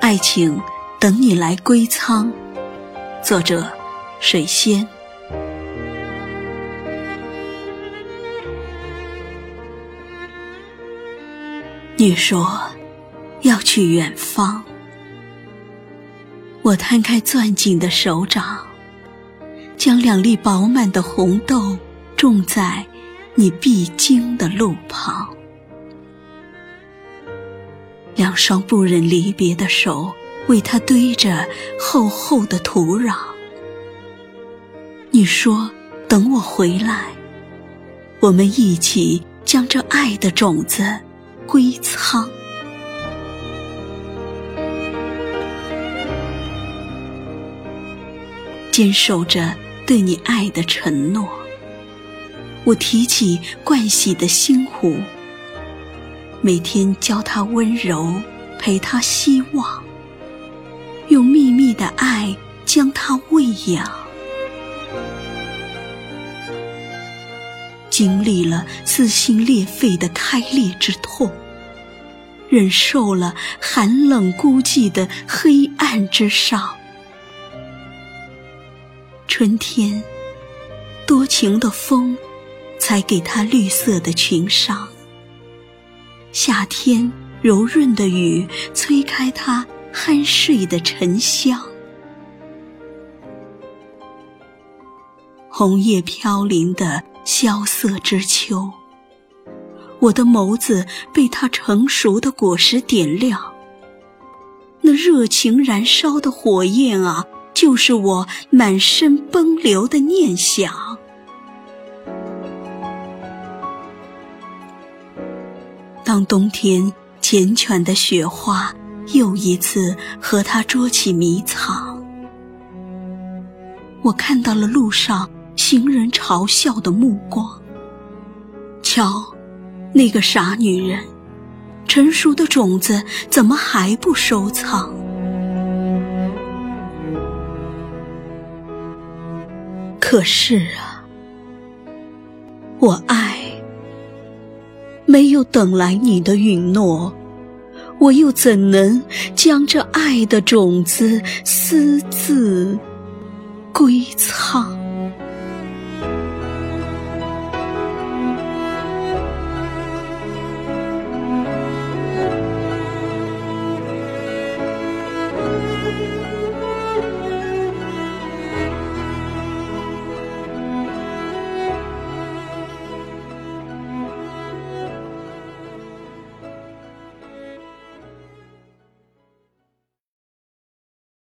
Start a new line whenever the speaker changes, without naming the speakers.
爱情等你来归仓。作者：水仙。你说要去远方，我摊开攥紧的手掌，将两粒饱满的红豆种在你必经的路旁。两双不忍离别的手，为它堆着厚厚的土壤。你说等我回来，我们一起将这爱的种子归仓。坚守着对你爱的承诺，我提起惯洗的心湖。每天教他温柔，陪他希望，用秘密的爱将他喂养。经历了撕心裂肺的开裂之痛，忍受了寒冷孤寂的黑暗之伤。春天，多情的风，才给他绿色的裙裳。夏天柔润的雨，催开他酣睡的沉香。红叶飘零的萧瑟之秋，我的眸子被它成熟的果实点亮。那热情燃烧的火焰啊，就是我满身奔流的念想。当冬天缱绻的雪花又一次和他捉起迷藏，我看到了路上行人嘲笑的目光。瞧，那个傻女人，成熟的种子怎么还不收藏？可是啊，我爱。没有等来你的允诺，我又怎能将这爱的种子私自归藏？